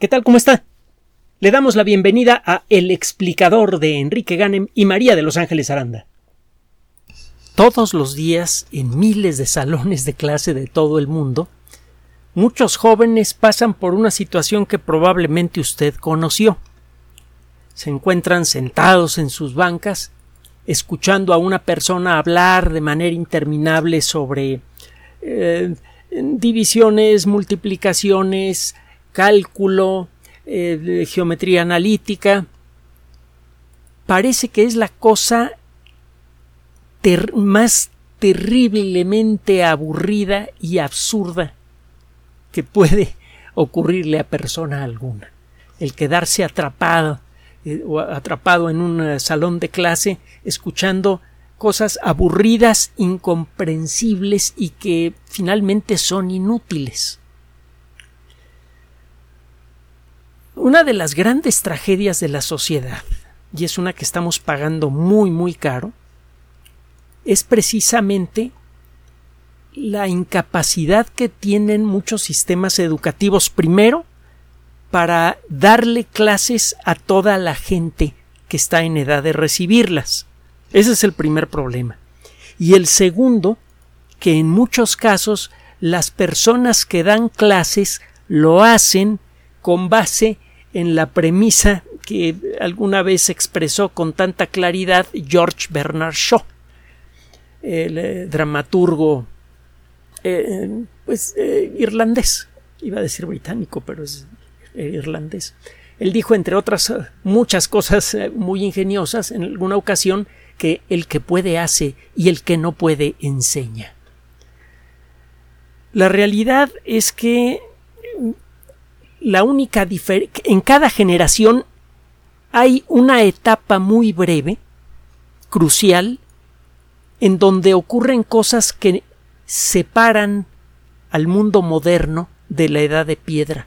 ¿Qué tal? ¿Cómo está? Le damos la bienvenida a El explicador de Enrique Ganem y María de Los Ángeles Aranda. Todos los días, en miles de salones de clase de todo el mundo, muchos jóvenes pasan por una situación que probablemente usted conoció. Se encuentran sentados en sus bancas, escuchando a una persona hablar de manera interminable sobre eh, divisiones, multiplicaciones, cálculo, eh, geometría analítica. Parece que es la cosa más terriblemente aburrida y absurda que puede ocurrirle a persona alguna. El quedarse atrapado eh, o atrapado en un eh, salón de clase escuchando cosas aburridas, incomprensibles y que finalmente son inútiles. Una de las grandes tragedias de la sociedad, y es una que estamos pagando muy muy caro, es precisamente la incapacidad que tienen muchos sistemas educativos primero para darle clases a toda la gente que está en edad de recibirlas. Ese es el primer problema. Y el segundo, que en muchos casos las personas que dan clases lo hacen con base en la premisa que alguna vez expresó con tanta claridad George Bernard Shaw, el eh, dramaturgo eh, pues eh, irlandés, iba a decir británico, pero es irlandés. Él dijo, entre otras muchas cosas muy ingeniosas, en alguna ocasión, que el que puede hace y el que no puede enseña. La realidad es que la única diferencia en cada generación hay una etapa muy breve, crucial, en donde ocurren cosas que separan al mundo moderno de la edad de piedra.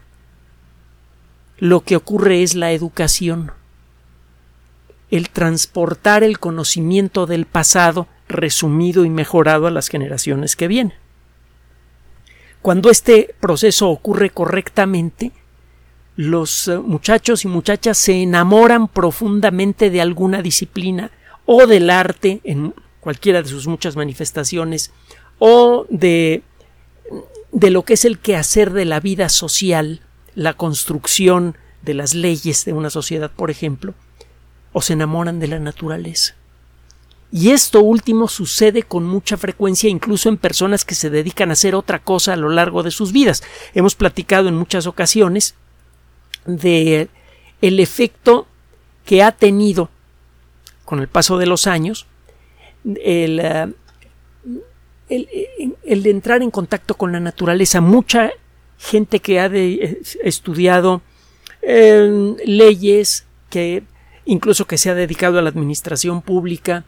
Lo que ocurre es la educación, el transportar el conocimiento del pasado resumido y mejorado a las generaciones que vienen. Cuando este proceso ocurre correctamente, los eh, muchachos y muchachas se enamoran profundamente de alguna disciplina o del arte en cualquiera de sus muchas manifestaciones o de de lo que es el quehacer de la vida social, la construcción de las leyes de una sociedad, por ejemplo, o se enamoran de la naturaleza. Y esto último sucede con mucha frecuencia incluso en personas que se dedican a hacer otra cosa a lo largo de sus vidas. Hemos platicado en muchas ocasiones de el efecto que ha tenido con el paso de los años el, eh, el, de entrar en contacto con la naturaleza. Mucha gente que ha eh, estudiado eh, leyes, que incluso que se ha dedicado a la administración pública,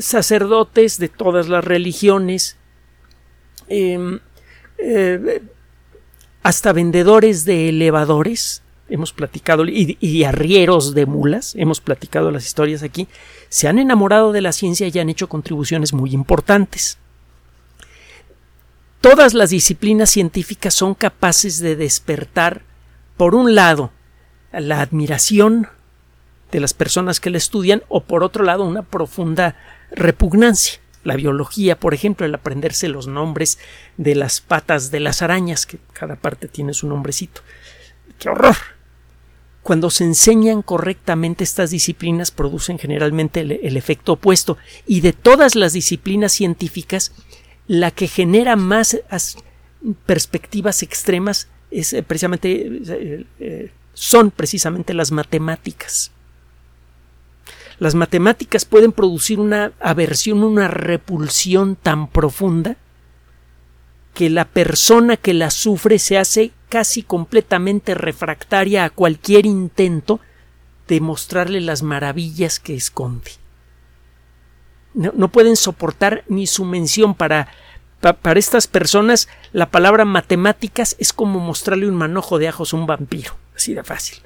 sacerdotes de todas las religiones, hasta vendedores de elevadores, hemos platicado, y, arrieros de mulas, hemos platicado las historias aquí, se han enamorado de la ciencia y han hecho contribuciones muy importantes. Todas las disciplinas científicas son capaces de despertar, por un lado, la admiración de las personas que la estudian o por otro lado una profunda repugnancia la biología, por ejemplo, el aprenderse los nombres de las patas de las arañas, que cada parte tiene su nombrecito. ¡Qué horror! Cuando se enseñan correctamente estas disciplinas producen generalmente el, efecto opuesto y de todas las disciplinas científicas la que genera más perspectivas extremas es eh, precisamente eh, eh, son precisamente las matemáticas. Las matemáticas pueden producir una aversión, una repulsión tan profunda que la persona que la sufre se hace casi completamente refractaria a cualquier intento de mostrarle las maravillas que esconde. No, pueden soportar ni su mención para, para estas personas la palabra matemáticas es como mostrarle un manojo de ajos a un vampiro, así de fácil.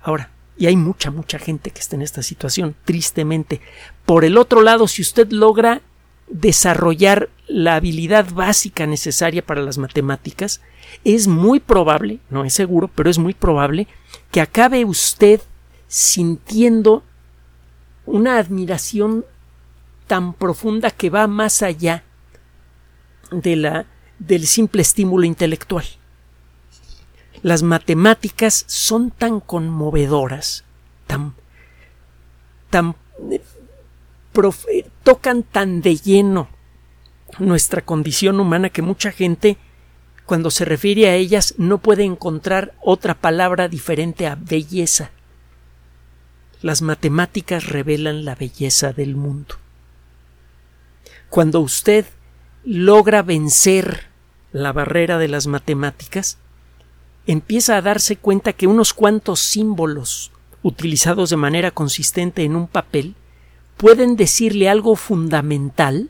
Ahora, y hay mucha, mucha gente que está en esta situación, tristemente. Por el otro lado, si usted logra desarrollar la habilidad básica necesaria para las matemáticas, es muy probable, no es seguro, pero es muy probable que acabe usted sintiendo una admiración tan profunda que va más allá de la, del simple estímulo intelectual. Las matemáticas son tan conmovedoras, tan, tan eh, tocan tan de lleno nuestra condición humana que mucha gente cuando se refiere a ellas no puede encontrar otra palabra diferente a belleza. Las matemáticas revelan la belleza del mundo. Cuando usted logra vencer la barrera de las matemáticas, empieza a darse cuenta que unos cuantos símbolos utilizados de manera consistente en un papel pueden decirle algo fundamental,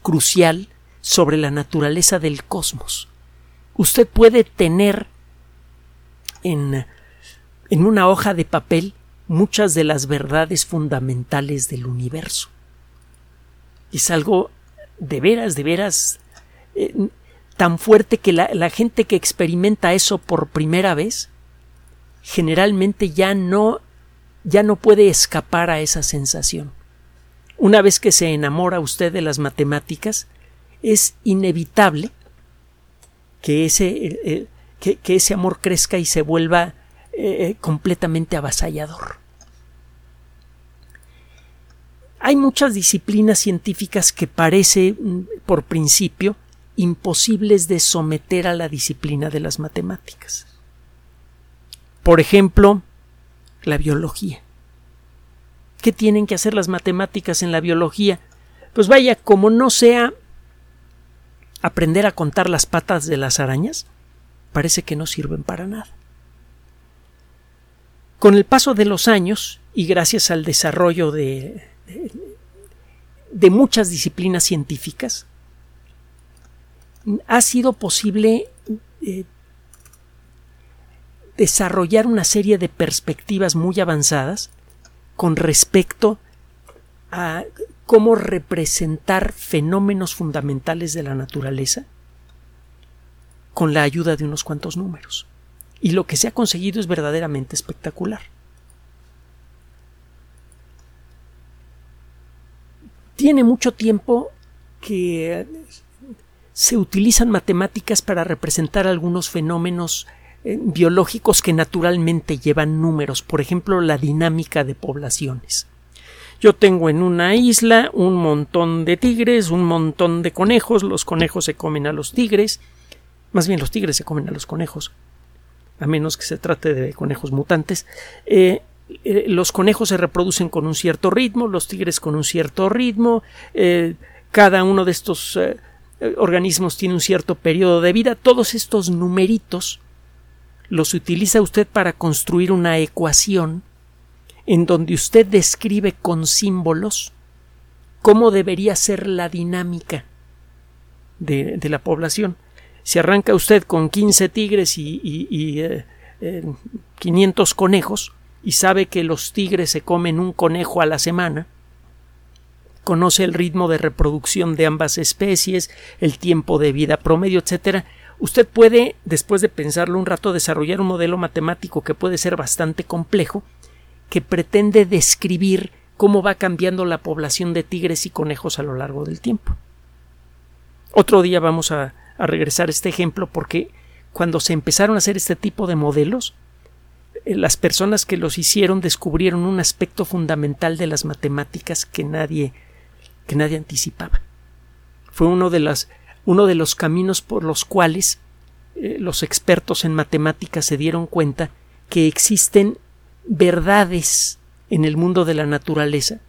crucial, sobre la naturaleza del cosmos. Usted puede tener en, en una hoja de papel muchas de las verdades fundamentales del universo. Es algo de veras, de veras eh, tan fuerte que la, gente que experimenta eso por primera vez generalmente ya no ya no puede escapar a esa sensación. Una vez que se enamora usted de las matemáticas, es inevitable que ese, eh, eh, que, ese amor crezca y se vuelva eh, completamente avasallador. Hay muchas disciplinas científicas que parece, mm, por principio, imposibles de someter a la disciplina de las matemáticas. Por ejemplo, la biología. ¿Qué tienen que hacer las matemáticas en la biología? Pues vaya, como no sea aprender a contar las patas de las arañas, parece que no sirven para nada. Con el paso de los años y gracias al desarrollo de, de, muchas disciplinas científicas, ha sido posible eh, desarrollar una serie de perspectivas muy avanzadas con respecto a cómo representar fenómenos fundamentales de la naturaleza con la ayuda de unos cuantos números. Y lo que se ha conseguido es verdaderamente espectacular. Tiene mucho tiempo que se utilizan matemáticas para representar algunos fenómenos eh, biológicos que naturalmente llevan números, por ejemplo, la dinámica de poblaciones. Yo tengo en una isla un montón de tigres, un montón de conejos, los conejos se comen a los tigres, más bien los tigres se comen a los conejos, a menos que se trate de conejos mutantes. Eh, eh, los conejos se reproducen con un cierto ritmo, los tigres con un cierto ritmo, cada uno de estos organismos tiene un cierto periodo de vida, todos estos numeritos los utiliza usted para construir una ecuación en donde usted describe con símbolos cómo debería ser la dinámica de, la población. Si arranca usted con 15 tigres y, y, 500 eh, conejos y sabe que los tigres se comen un conejo a la semana, conoce el ritmo de reproducción de ambas especies, el tiempo de vida promedio, etcétera, Usted puede, después de pensarlo un rato, desarrollar un modelo matemático que puede ser bastante complejo, que pretende describir cómo va cambiando la población de tigres y conejos a lo largo del tiempo. Otro día vamos a, regresar a este ejemplo porque cuando se empezaron a hacer este tipo de modelos, eh, las personas que los hicieron descubrieron un aspecto fundamental de las matemáticas que nadie que nadie anticipaba. Fue uno de las uno de los caminos por los cuales eh, los expertos en matemáticas se dieron cuenta que existen verdades en el mundo de la naturaleza,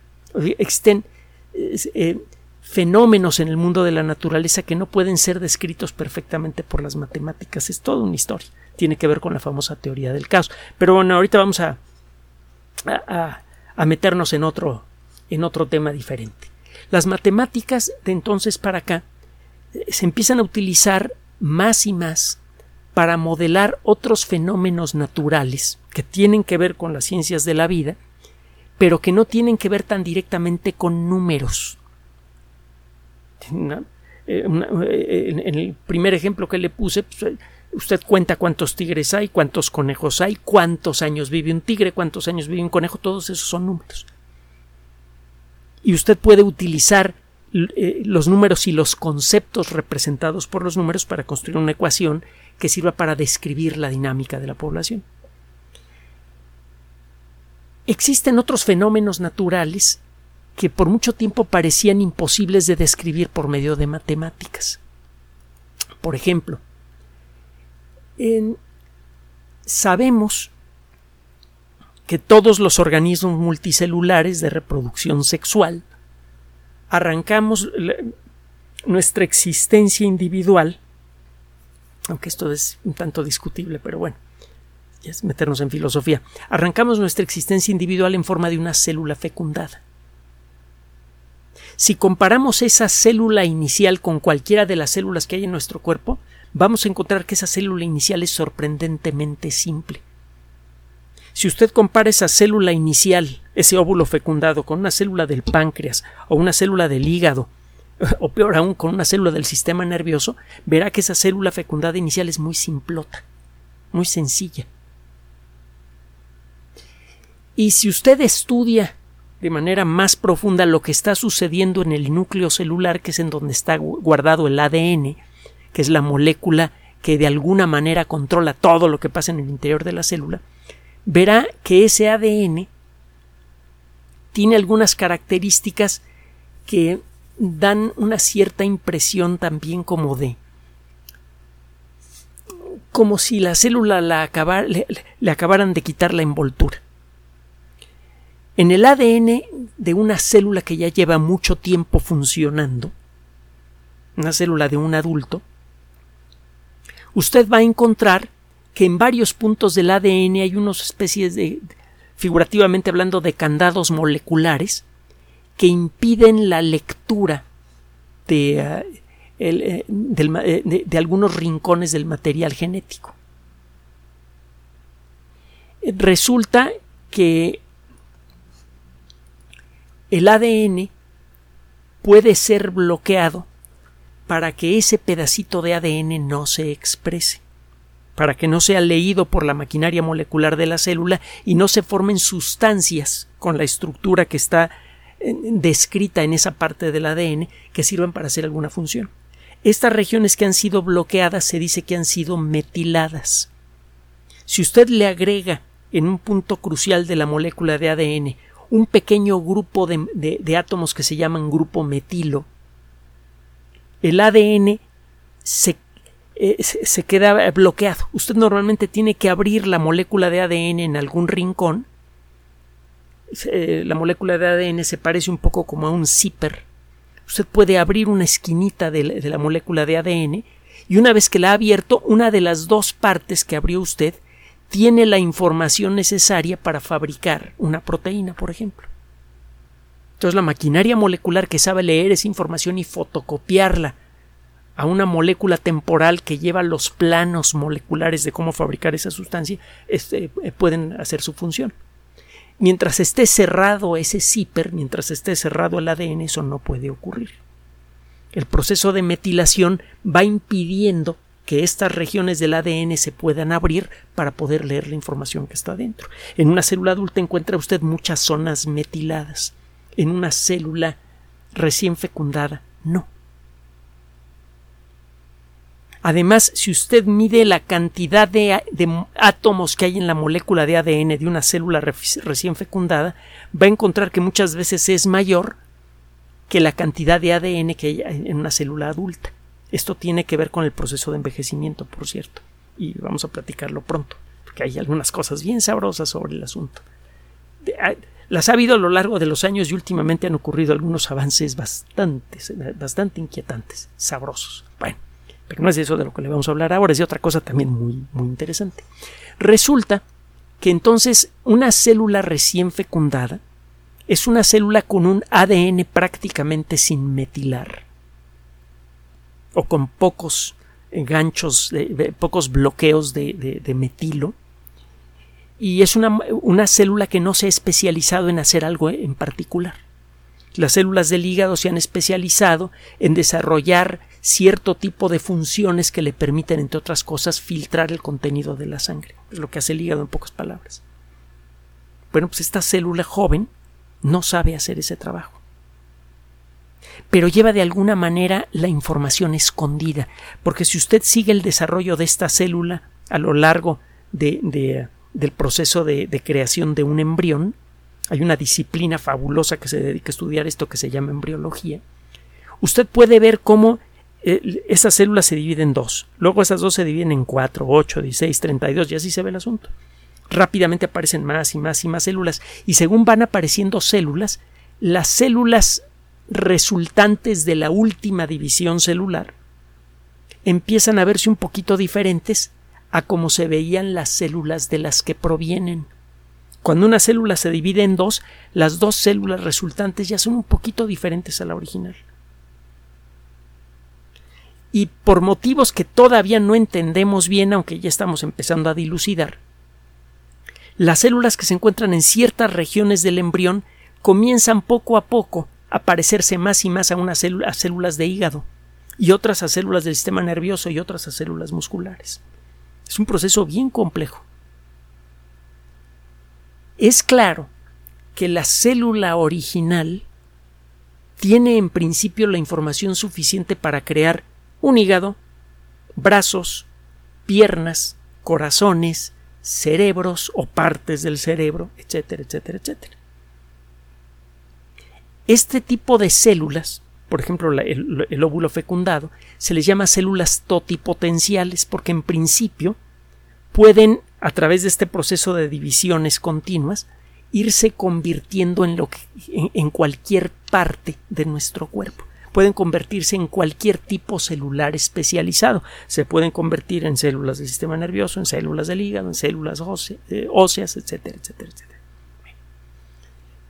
existen eh, fenómenos en el mundo de la naturaleza que no pueden ser descritos perfectamente por las matemáticas. Es toda una historia. Tiene que ver con la famosa teoría del caos. Pero bueno, ahorita vamos a, a, a meternos en otro, en otro tema diferente. Las matemáticas de entonces para acá se empiezan a utilizar más y más para modelar otros fenómenos naturales que tienen que ver con las ciencias de la vida, pero que no tienen que ver tan directamente con números. Eh, eh, en el primer ejemplo que le puse, pues, usted cuenta cuántos tigres hay, cuántos conejos hay, cuántos años vive un tigre, cuántos años vive un conejo, todos esos son números. Y usted puede utilizar eh, los números y los conceptos representados por los números para construir una ecuación que sirva para describir la dinámica de la población. Existen otros fenómenos naturales que por mucho tiempo parecían imposibles de describir por medio de matemáticas. Por ejemplo, sabemos que todos los organismos multicelulares de reproducción sexual arrancamos nuestra existencia individual, aunque esto es un tanto discutible, pero bueno, es meternos en filosofía, arrancamos nuestra existencia individual en forma de una célula fecundada. Si comparamos esa célula inicial con cualquiera de las células que hay en nuestro cuerpo, vamos a encontrar que esa célula inicial es sorprendentemente simple. Si usted compara esa célula inicial, ese óvulo fecundado, con una célula del páncreas o una célula del hígado, o peor aún con una célula del sistema nervioso, verá que esa célula fecundada inicial es muy simplota, muy sencilla. Y si usted estudia de manera más profunda lo que está sucediendo en el núcleo celular, que es en donde está guardado el ADN, que es la molécula que de alguna manera controla todo lo que pasa en el interior de la célula, verá que ese ADN tiene algunas características que dan una cierta impresión también como de como si la célula la le, le acabaran de quitar la envoltura. En el ADN de una célula que ya lleva mucho tiempo funcionando, una célula de un adulto, usted va a encontrar que en varios puntos del ADN hay unas especies de, figurativamente hablando, de candados moleculares que impiden la lectura de, eh, eh, eh, de, algunos rincones del material genético. Resulta que el ADN puede ser bloqueado para que ese pedacito de ADN no se exprese para que no sea leído por la maquinaria molecular de la célula y no se formen sustancias con la estructura que está eh, descrita en esa parte del ADN que sirvan para hacer alguna función. Estas regiones que han sido bloqueadas se dice que han sido metiladas. Si usted le agrega en un punto crucial de la molécula de ADN un pequeño grupo de, de átomos que se llaman grupo metilo, el ADN se eh, se, queda bloqueado. Usted normalmente tiene que abrir la molécula de ADN en algún rincón. Eh, la molécula de ADN se parece un poco como a un zipper. Usted puede abrir una esquinita de la, molécula de ADN y una vez que la ha abierto, una de las dos partes que abrió usted tiene la información necesaria para fabricar una proteína, por ejemplo. Entonces la maquinaria molecular que sabe leer esa información y fotocopiarla a una molécula temporal que lleva los planos moleculares de cómo fabricar esa sustancia, este, eh, pueden hacer su función. Mientras esté cerrado ese zipper, mientras esté cerrado el ADN, eso no puede ocurrir. El proceso de metilación va impidiendo que estas regiones del ADN se puedan abrir para poder leer la información que está dentro. En una célula adulta encuentra usted muchas zonas metiladas. En una célula recién fecundada, no. Además, si usted mide la cantidad de, átomos que hay en la molécula de ADN de una célula recién fecundada, va a encontrar que muchas veces es mayor que la cantidad de ADN que hay en una célula adulta. Esto tiene que ver con el proceso de envejecimiento, por cierto, y vamos a platicarlo pronto, porque hay algunas cosas bien sabrosas sobre el asunto. Ah, las ha habido a lo largo de los años y últimamente han ocurrido algunos avances bastante, bastante inquietantes, sabrosos. Bueno, pero no es de eso de lo que le vamos a hablar ahora, es de otra cosa también muy, muy interesante. Resulta que entonces una célula recién fecundada es una célula con un ADN prácticamente sin metilar o con pocos ganchos, de, pocos bloqueos de, de, metilo y es una, una célula que no se ha especializado en hacer algo en particular. Las células del hígado se han especializado en desarrollar cierto tipo de funciones que le permiten, entre otras cosas, filtrar el contenido de la sangre. Es lo que hace el hígado en pocas palabras. Bueno, pues esta célula joven no sabe hacer ese trabajo. Pero lleva de alguna manera la información escondida, porque si usted sigue el desarrollo de esta célula a lo largo de, del proceso de, creación de un embrión, hay una disciplina fabulosa que se dedica a estudiar esto que se llama embriología, usted puede ver cómo esas células se dividen en dos, luego esas dos se dividen en cuatro, ocho, dieciséis, treinta y dos, y así se ve el asunto. Rápidamente aparecen más y más y más células, y según van apareciendo células, las células resultantes de la última división celular empiezan a verse un poquito diferentes a como se veían las células de las que provienen. Cuando una célula se divide en dos, las dos células resultantes ya son un poquito diferentes a la original. Y por motivos que todavía no entendemos bien, aunque ya estamos empezando a dilucidar, las células que se encuentran en ciertas regiones del embrión comienzan poco a poco a parecerse más y más a, unas células de hígado, y otras a células del sistema nervioso y otras a células musculares. Es un proceso bien complejo. Es claro que la célula original tiene en principio la información suficiente para crear un hígado, brazos, piernas, corazones, cerebros o partes del cerebro, etcétera, etcétera, etcétera. Este tipo de células, por ejemplo el, óvulo fecundado, se les llama células totipotenciales porque en principio pueden a través de este proceso de divisiones continuas, irse convirtiendo en, cualquier parte de nuestro cuerpo. Pueden convertirse en cualquier tipo celular especializado. Se pueden convertir en células del sistema nervioso, en células del hígado, en células eh, óseas, etcétera, etcétera, etcétera.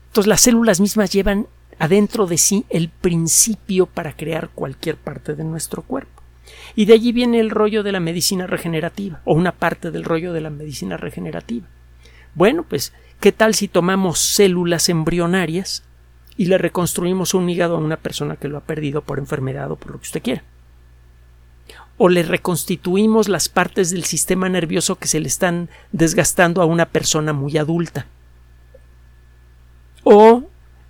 Entonces las células mismas llevan adentro de sí el principio para crear cualquier parte de nuestro cuerpo. Y de allí viene el rollo de la medicina regenerativa, o una parte del rollo de la medicina regenerativa. Bueno, pues, ¿qué tal si tomamos células embrionarias y le reconstruimos un hígado a una persona que lo ha perdido por enfermedad o por lo que usted quiera? O le reconstituimos las partes del sistema nervioso que se le están desgastando a una persona muy adulta. O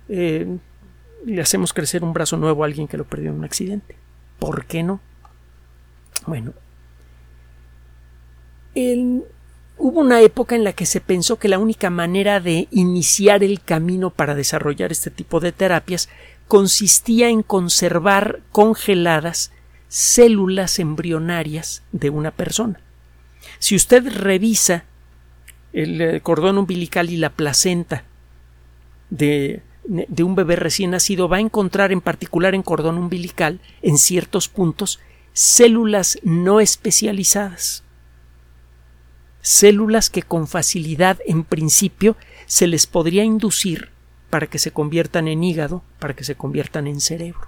eh, le hacemos crecer un brazo nuevo a alguien que lo perdió en un accidente. ¿Por qué no? Bueno, hubo una época en la que se pensó que la única manera de iniciar el camino para desarrollar este tipo de terapias consistía en conservar congeladas células embrionarias de una persona. Si usted revisa el eh, cordón umbilical y la placenta de, de, un bebé recién nacido, va a encontrar en particular en cordón umbilical, en ciertos puntos, células no especializadas. Células que con facilidad en principio se les podría inducir para que se conviertan en hígado, para que se conviertan en cerebro.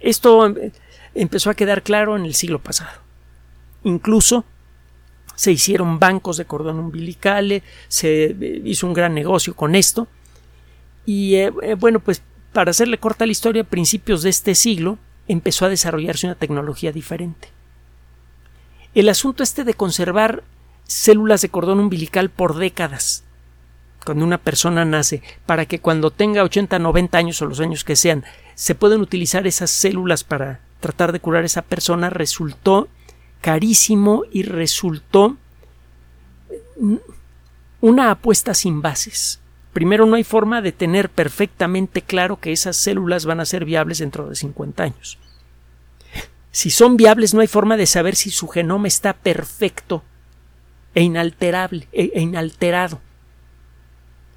Esto eh, empezó a quedar claro en el siglo pasado. Incluso se hicieron bancos de cordón umbilical, se eh, hizo un gran negocio con esto. Y eh, bueno, pues para hacerle corta la historia, a principios de este siglo, empezó a desarrollarse una tecnología diferente. El asunto este de conservar células de cordón umbilical por décadas, cuando una persona nace, para que cuando tenga 80, 90 años o los años que sean, se puedan utilizar esas células para tratar de curar a esa persona, resultó carísimo y resultó una apuesta sin bases. Primero, no hay forma de tener perfectamente claro que esas células van a ser viables dentro de 50 años. Si son viables, no hay forma de saber si su genoma está perfecto e inalterable e, e inalterado.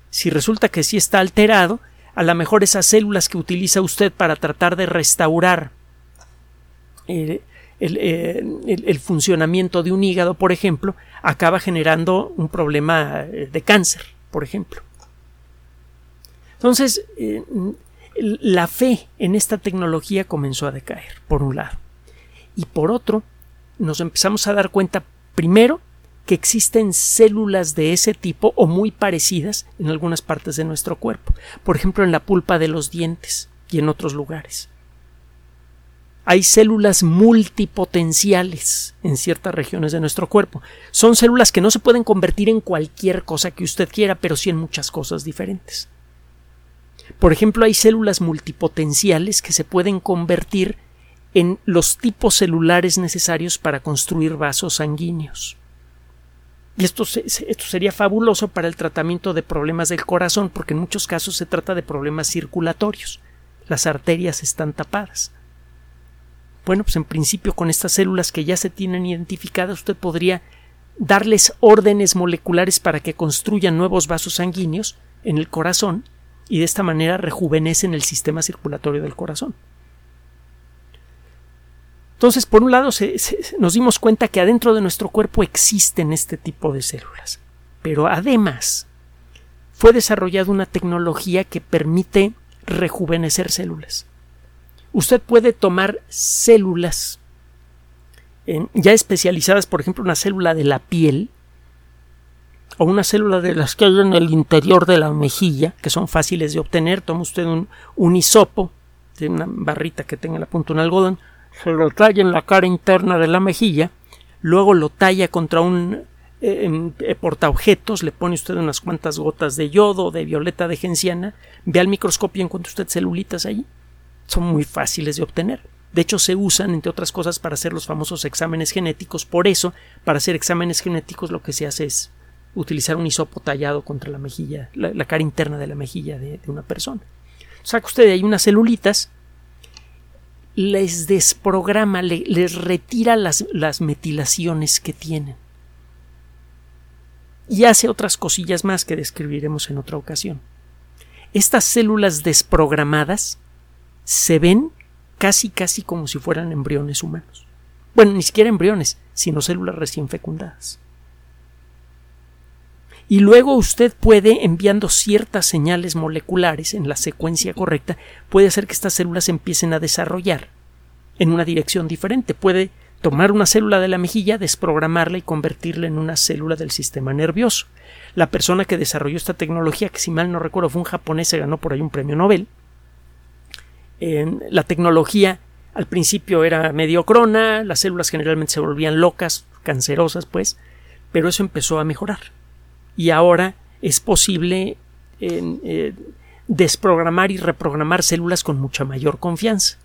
Si resulta que sí está alterado, a lo mejor esas células que utiliza usted para tratar de restaurar eh, el, funcionamiento de un hígado, por ejemplo, acaba generando un problema eh, de cáncer, por ejemplo. Entonces, eh, la fe en esta tecnología comenzó a decaer, por un lado. Y por otro, nos empezamos a dar cuenta, primero, que existen células de ese tipo o muy parecidas en algunas partes de nuestro cuerpo, por ejemplo en la pulpa de los dientes y en otros lugares. hay células multipotenciales en ciertas regiones de nuestro cuerpo. Son células que no se pueden convertir en cualquier cosa que usted quiera, pero sí en muchas cosas diferentes. Por ejemplo, hay células multipotenciales que se pueden convertir en los tipos celulares necesarios para construir vasos sanguíneos. Y esto, esto, sería fabuloso para el tratamiento de problemas del corazón, porque en muchos casos se trata de problemas circulatorios. Las arterias están tapadas. Bueno, pues en principio con estas células que ya se tienen identificadas usted podría darles órdenes moleculares para que construyan nuevos vasos sanguíneos en el corazón y de esta manera rejuvenecen el sistema circulatorio del corazón. Entonces, por un lado, nos dimos cuenta que adentro de nuestro cuerpo existen este tipo de células, pero además fue desarrollada una tecnología que permite rejuvenecer células usted puede tomar células ya especializadas, por ejemplo, una célula de la piel o una célula de las que hay en el interior de la mejilla, que son fáciles de obtener. Toma usted un, hisopo, de una barrita que tenga la punta un algodón, se lo talla en la cara interna de la mejilla, luego lo talla contra un eh, eh, portaobjetos, le pone usted unas cuantas gotas de yodo, de violeta de genciana, ve al microscopio y encuentra usted celulitas allí son muy fáciles de obtener. De hecho, se usan, entre otras cosas, para hacer los famosos exámenes genéticos. Por eso, para hacer exámenes genéticos, lo que se hace es utilizar un hisopo tallado contra la mejilla, la, cara interna de la mejilla de, una persona. Saca usted de ahí unas celulitas, les desprograma, les retira las, las metilaciones que tienen. Y hace otras cosillas más que describiremos en otra ocasión. Estas células desprogramadas se ven casi casi como si fueran embriones humanos. Bueno, ni siquiera embriones, sino células recién fecundadas. Y luego usted puede, enviando ciertas señales moleculares en la secuencia correcta, puede hacer que estas células empiecen a desarrollar en una dirección diferente. Puede tomar una célula de la mejilla, desprogramarla y convertirla en una célula del sistema nervioso. La persona que desarrolló esta tecnología, que si mal no recuerdo fue un japonés, se ganó por ahí un premio Nobel, la tecnología al principio era mediocrona, las células generalmente se volvían locas, cancerosas, pues, pero eso empezó a mejorar. Y ahora es posible eh, desprogramar y reprogramar células con mucha mayor confianza.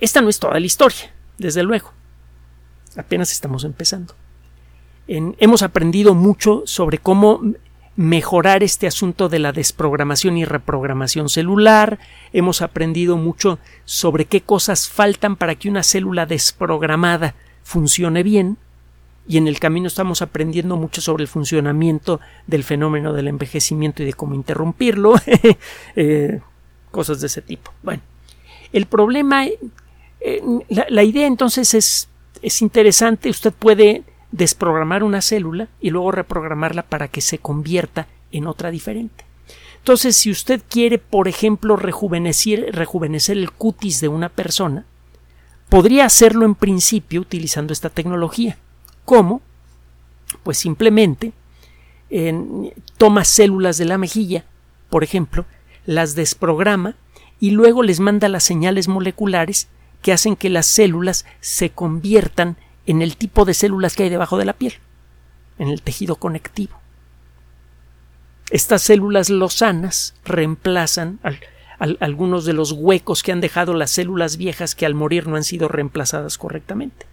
esta no es toda la historia, desde luego. Apenas estamos empezando. hemos aprendido mucho sobre cómo mejorar este asunto de la desprogramación y reprogramación celular, hemos aprendido mucho sobre qué cosas faltan para que una célula desprogramada funcione bien, y en el camino estamos aprendiendo mucho sobre el funcionamiento del fenómeno del envejecimiento y de cómo interrumpirlo, eh, cosas de ese tipo. Bueno, el problema, eh, la, la, idea entonces es, es interesante, usted puede desprogramar una célula y luego reprogramarla para que se convierta en otra diferente. Entonces, si usted quiere, por ejemplo, rejuvenecer, rejuvenecer el cutis de una persona, podría hacerlo en principio utilizando esta tecnología. ¿Cómo? Pues simplemente toma células de la mejilla, por ejemplo, las desprograma y luego les manda las señales moleculares que hacen que las células se conviertan en el tipo de células que hay debajo de la piel, en el tejido conectivo. Estas células losanas reemplazan algunos de los huecos que han dejado las células viejas que al morir no han sido reemplazadas correctamente.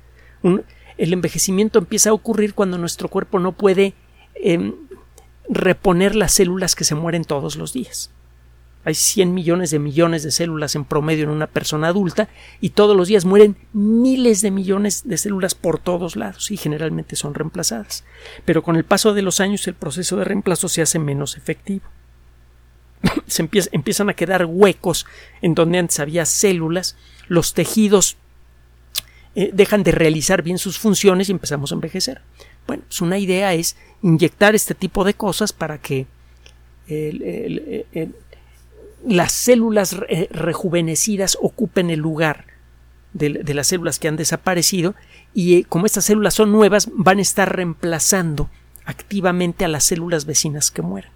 El envejecimiento empieza a ocurrir cuando nuestro cuerpo no puede em, reponer las células que se mueren todos los días. Hay 100 millones de millones de células en promedio en una persona adulta y todos los días mueren miles de millones de células por todos lados y generalmente son reemplazadas. Pero con el paso de los años el proceso de reemplazo se hace menos efectivo. se empiezan a quedar huecos en donde antes había células, los tejidos eh, dejan de realizar bien sus funciones y empezamos a envejecer. Bueno, pues una idea es inyectar este tipo de cosas para que las células eh, rejuvenecidas ocupen el lugar de, las células que han desaparecido y eh, como estas células son nuevas van a estar reemplazando activamente a las células vecinas que mueran.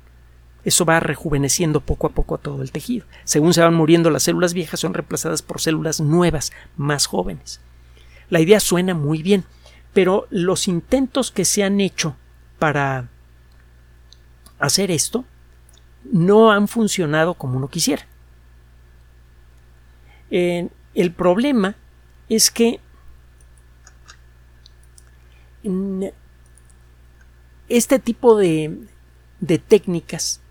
eso va rejuveneciendo poco a poco a todo el tejido. Según se van muriendo las células viejas, son reemplazadas por células nuevas, más jóvenes. La idea suena muy bien, pero los intentos que se han hecho para hacer esto no han funcionado como uno quisiera. Eh, el problema es que este tipo de, de técnicas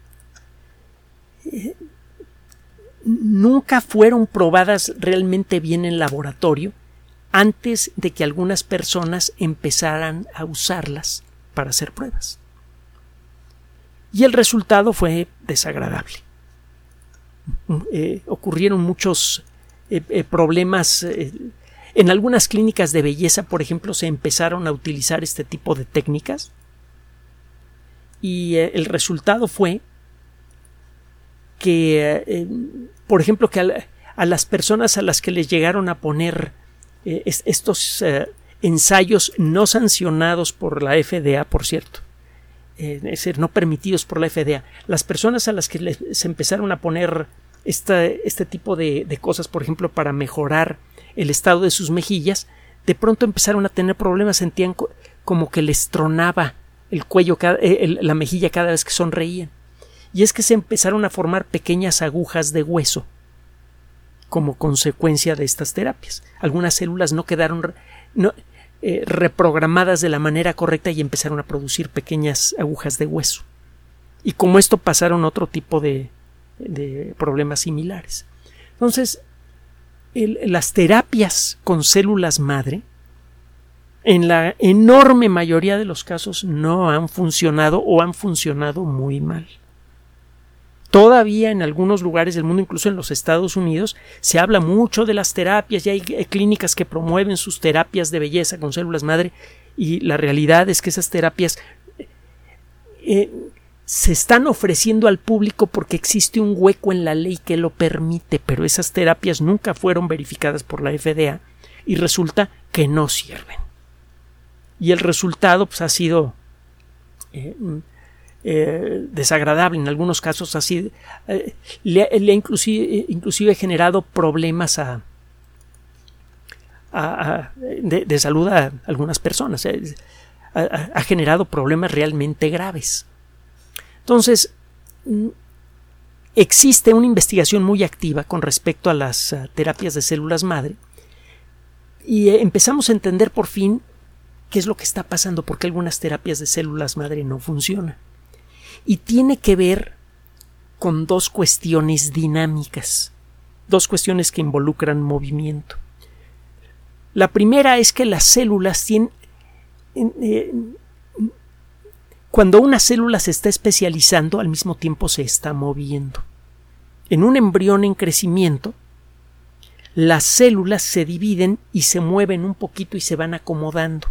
eh, nunca fueron probadas realmente bien en laboratorio antes de que algunas personas empezaran a usarlas para hacer pruebas. Y el resultado fue desagradable. Eh, ocurrieron muchos eh, problemas en algunas clínicas de belleza, por ejemplo, se empezaron a utilizar este tipo de técnicas y eh, el resultado fue que, eh, por ejemplo, que a, las personas a las que les llegaron a poner eh, estos ensayos no sancionados por la FDA, por cierto, es decir, no permitidos por la FDA, las personas a las que les, se empezaron a poner este tipo de, cosas, por ejemplo, para mejorar el estado de sus mejillas, de pronto empezaron a tener problemas, sentían como que les tronaba el cuello, eh, la mejilla cada vez que sonreían. Y es que se empezaron a formar pequeñas agujas de hueso como consecuencia de estas terapias. Algunas células no quedaron eh, reprogramadas de la manera correcta y empezaron a producir pequeñas agujas de hueso. Y como esto pasaron otro tipo de, de problemas similares. Entonces, las terapias con células madre, en la enorme mayoría de los casos no han funcionado o han funcionado muy mal. Todavía en algunos lugares del mundo, incluso en los Estados Unidos, se habla mucho de las terapias y hay clínicas que promueven sus terapias de belleza con células madre y la realidad es que esas terapias eh, se están ofreciendo al público porque existe un hueco en la ley que lo permite, pero esas terapias nunca fueron verificadas por la FDA y resulta que no sirven. Y el resultado pues, ha sido eh, eh, desagradable, en algunos casos así eh, le, ha inclusive, generado problemas a, de, de, salud a algunas personas, ha generado problemas realmente graves. Entonces, mm, existe una investigación muy activa con respecto a las terapias de células madre y eh, empezamos a entender por fin qué es lo que está pasando, por qué algunas terapias de células madre no funcionan. Y tiene que ver con dos cuestiones dinámicas, dos cuestiones que involucran movimiento. La primera es que las células tienen, eh, cuando una célula se está especializando, al mismo tiempo se está moviendo. En un embrión en crecimiento, las células se dividen y se mueven un poquito y se van acomodando.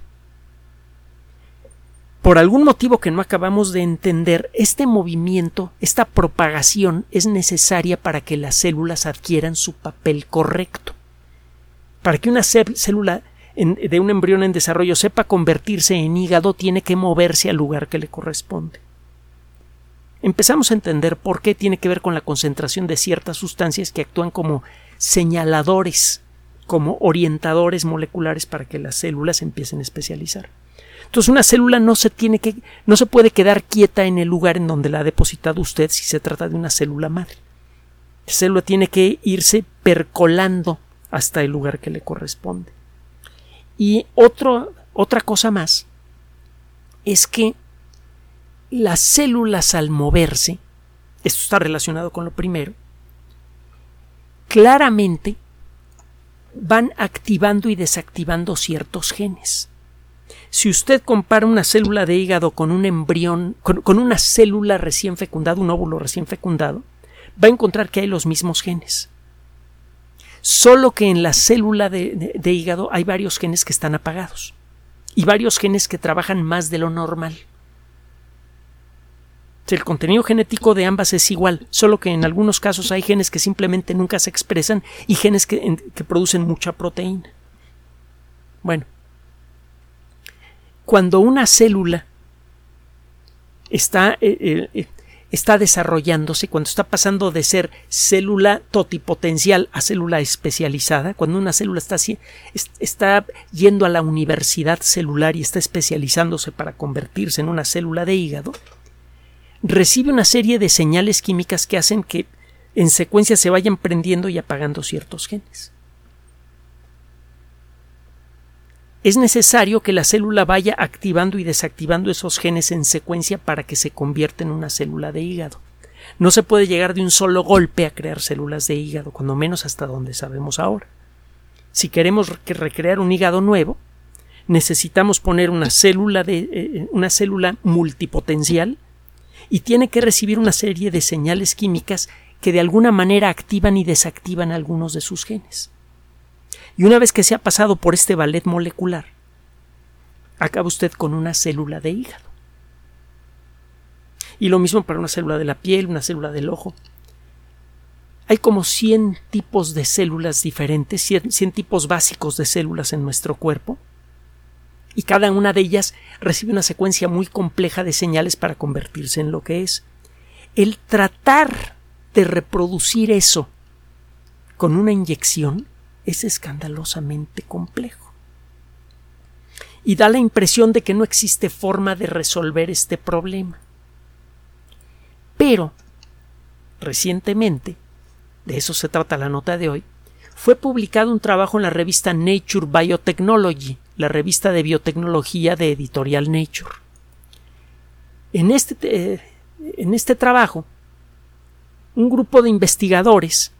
Por algún motivo que no acabamos de entender, este movimiento, esta propagación es necesaria para que las células adquieran su papel correcto. Para que una célula de un embrión en desarrollo sepa convertirse en hígado, tiene que moverse al lugar que le corresponde. Empezamos a entender por qué tiene que ver con la concentración de ciertas sustancias que actúan como señaladores, como orientadores moleculares para que las células empiecen a especializar. Entonces una célula no se tiene que no se puede quedar quieta en el lugar en donde la ha depositado usted si se trata de una célula madre. La célula tiene que irse percolando hasta el lugar que le corresponde. Y otra cosa más es que las células al moverse, esto está relacionado con lo primero, claramente van activando y desactivando ciertos genes. Si usted compara una célula de hígado con un embrión, con, una célula recién fecundada, un óvulo recién fecundado, va a encontrar que hay los mismos genes solo que en la célula de, hígado hay varios genes que están apagados y varios genes que trabajan más de lo normal. El contenido genético de ambas es igual, solo que en algunos casos hay genes que simplemente nunca se expresan y genes que, producen mucha proteína. Bueno, cuando una célula está eh, eh, está desarrollándose, cuando está pasando de ser célula totipotencial a célula especializada, cuando una célula está, está yendo a la universidad celular y está especializándose para convertirse en una célula de hígado, recibe una serie de señales químicas que hacen que en secuencia se vayan prendiendo y apagando ciertos genes. Es necesario que la célula vaya activando y desactivando esos genes en secuencia para que se convierta en una célula de hígado. No se puede llegar de un solo golpe a crear células de hígado, cuando menos hasta donde sabemos ahora. Si queremos recrear un hígado nuevo, necesitamos poner una célula de eh, una célula multipotencial y tiene que recibir una serie de señales químicas que de alguna manera activan y desactivan algunos de sus genes. Y una vez que se ha pasado por este ballet molecular, acaba usted con una célula de hígado. Y lo mismo para una célula de la piel, una célula del ojo. Hay como 100 tipos de células diferentes, 100, tipos básicos de células en nuestro cuerpo, y cada una de ellas recibe una secuencia muy compleja de señales para convertirse en lo que es. El tratar de reproducir eso con una inyección es escandalosamente complejo. Y da la impresión de que no existe forma de resolver este problema. Pero, recientemente, de eso se trata la nota de hoy, fue publicado un trabajo en la revista Nature Biotechnology, la revista de biotecnología de editorial Nature. En este, eh, en este trabajo, un grupo de investigadores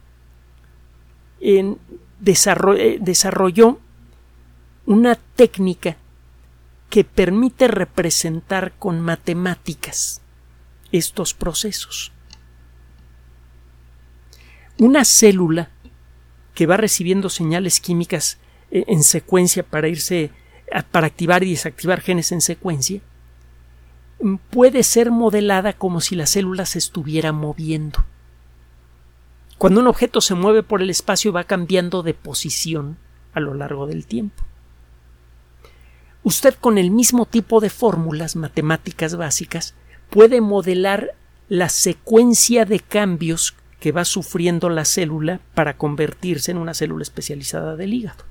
en, desarrolló una técnica que permite representar con matemáticas estos procesos. Una célula que va recibiendo señales químicas eh, en secuencia para irse para activar y desactivar genes en secuencia puede ser modelada como si la célula se estuviera moviendo. Cuando un objeto se mueve por el espacio va cambiando de posición a lo largo del tiempo. Usted con el mismo tipo de fórmulas matemáticas básicas puede modelar la secuencia de cambios que va sufriendo la célula para convertirse en una célula especializada del hígado.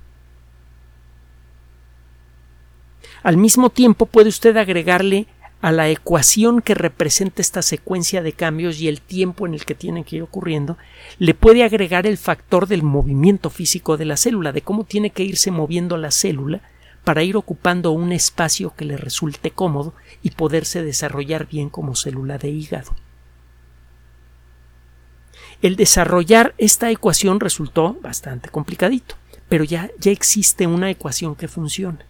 Al mismo tiempo puede usted agregarle a la ecuación que representa esta secuencia de cambios y el tiempo en el que tienen que ir ocurriendo, le puede agregar el factor del movimiento físico de la célula, de cómo tiene que irse moviendo la célula para ir ocupando un espacio que le resulte cómodo y poderse desarrollar bien como célula de hígado. El desarrollar esta ecuación resultó bastante complicadito, pero ya, ya existe una ecuación que funciona.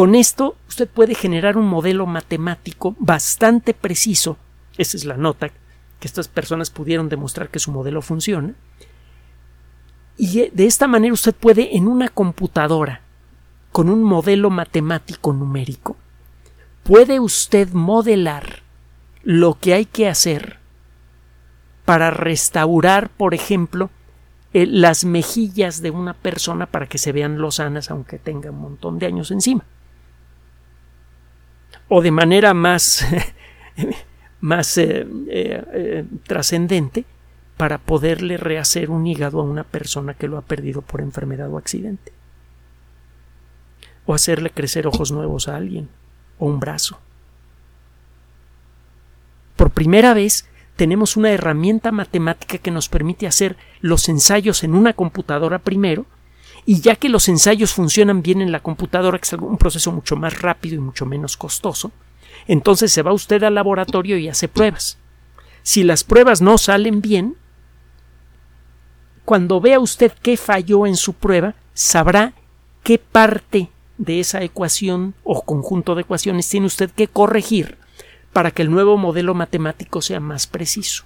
Con esto usted puede generar un modelo matemático bastante preciso, esa es la nota, que estas personas pudieron demostrar que su modelo funciona, y de esta manera usted puede en una computadora, con un modelo matemático numérico, puede usted modelar lo que hay que hacer para restaurar, por ejemplo, eh, las mejillas de una persona para que se vean lozanas aunque tenga un montón de años encima o de manera más, más eh, eh, eh, trascendente para poderle rehacer un hígado a una persona que lo ha perdido por enfermedad o accidente. O hacerle crecer ojos nuevos a alguien, o un brazo. Por primera vez tenemos una herramienta matemática que nos permite hacer los ensayos en una computadora primero, y ya que los ensayos funcionan bien en la computadora, que es un proceso mucho más rápido y mucho menos costoso, entonces se va usted al laboratorio y hace pruebas. Si las pruebas no salen bien, cuando vea usted qué falló en su prueba, sabrá qué parte de esa ecuación o conjunto de ecuaciones tiene usted que corregir para que el nuevo modelo matemático sea más preciso.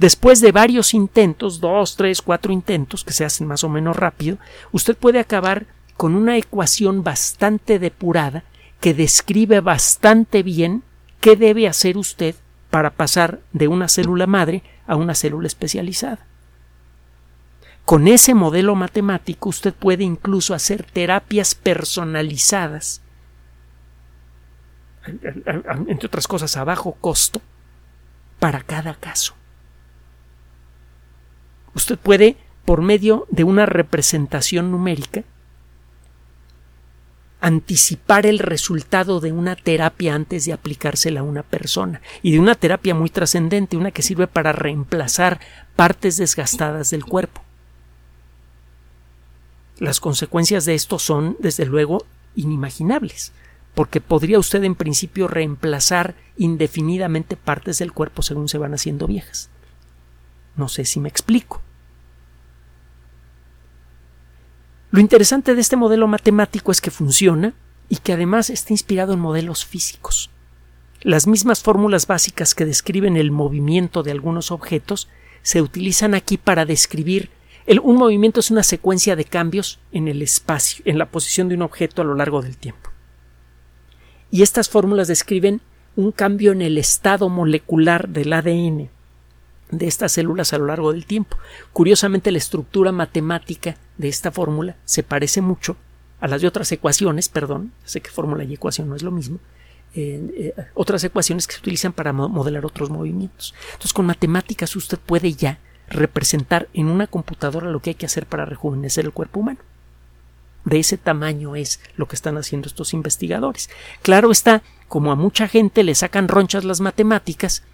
Después de varios intentos, dos, tres, cuatro intentos, que se hacen más o menos rápido, usted puede acabar con una ecuación bastante depurada que describe bastante bien qué debe hacer usted para pasar de una célula madre a una célula especializada. Con ese modelo matemático usted puede incluso hacer terapias personalizadas, entre otras cosas a bajo costo, para cada caso. Usted puede, por medio de una representación numérica, anticipar el resultado de una terapia antes de aplicársela a una persona y de una terapia muy trascendente, una que sirve para reemplazar partes desgastadas del cuerpo. Las consecuencias de esto son, desde luego, inimaginables, porque podría usted en principio reemplazar indefinidamente partes del cuerpo según se van haciendo viejas. No sé si me explico. Lo interesante de este modelo matemático es que funciona y que además está inspirado en modelos físicos. Las mismas fórmulas básicas que describen el movimiento de algunos objetos se utilizan aquí para describir un movimiento es una secuencia de cambios en el espacio, en la posición de un objeto a lo largo del tiempo. Y estas fórmulas describen un cambio en el estado molecular del ADN de estas células a lo largo del tiempo. Curiosamente, la estructura matemática de esta fórmula se parece mucho a las de otras ecuaciones, perdón, sé que fórmula y ecuación no es lo mismo, eh, otras ecuaciones que se utilizan para modelar otros movimientos. Entonces, con matemáticas usted puede ya representar en una computadora lo que hay que hacer para rejuvenecer el cuerpo humano. De ese tamaño es lo que están haciendo estos investigadores. Claro está, como a mucha gente le sacan ronchas las matemáticas,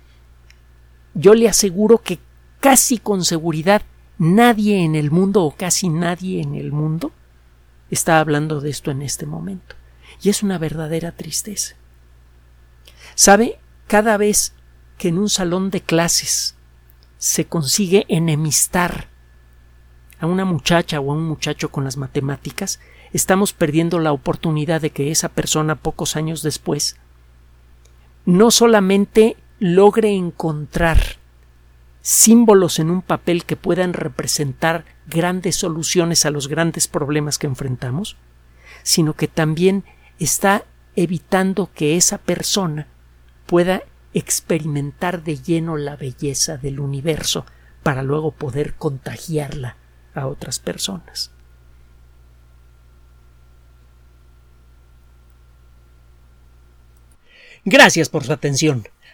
yo le aseguro que casi con seguridad nadie en el mundo o casi nadie en el mundo está hablando de esto en este momento. Y es una verdadera tristeza. ¿Sabe? Cada vez que en un salón de clases se consigue enemistar a una muchacha o a un muchacho con las matemáticas, estamos perdiendo la oportunidad de que esa persona pocos años después no solamente logre encontrar símbolos en un papel que puedan representar grandes soluciones a los grandes problemas que enfrentamos, sino que también está evitando que esa persona pueda experimentar de lleno la belleza del universo para luego poder contagiarla a otras personas. Gracias por su atención.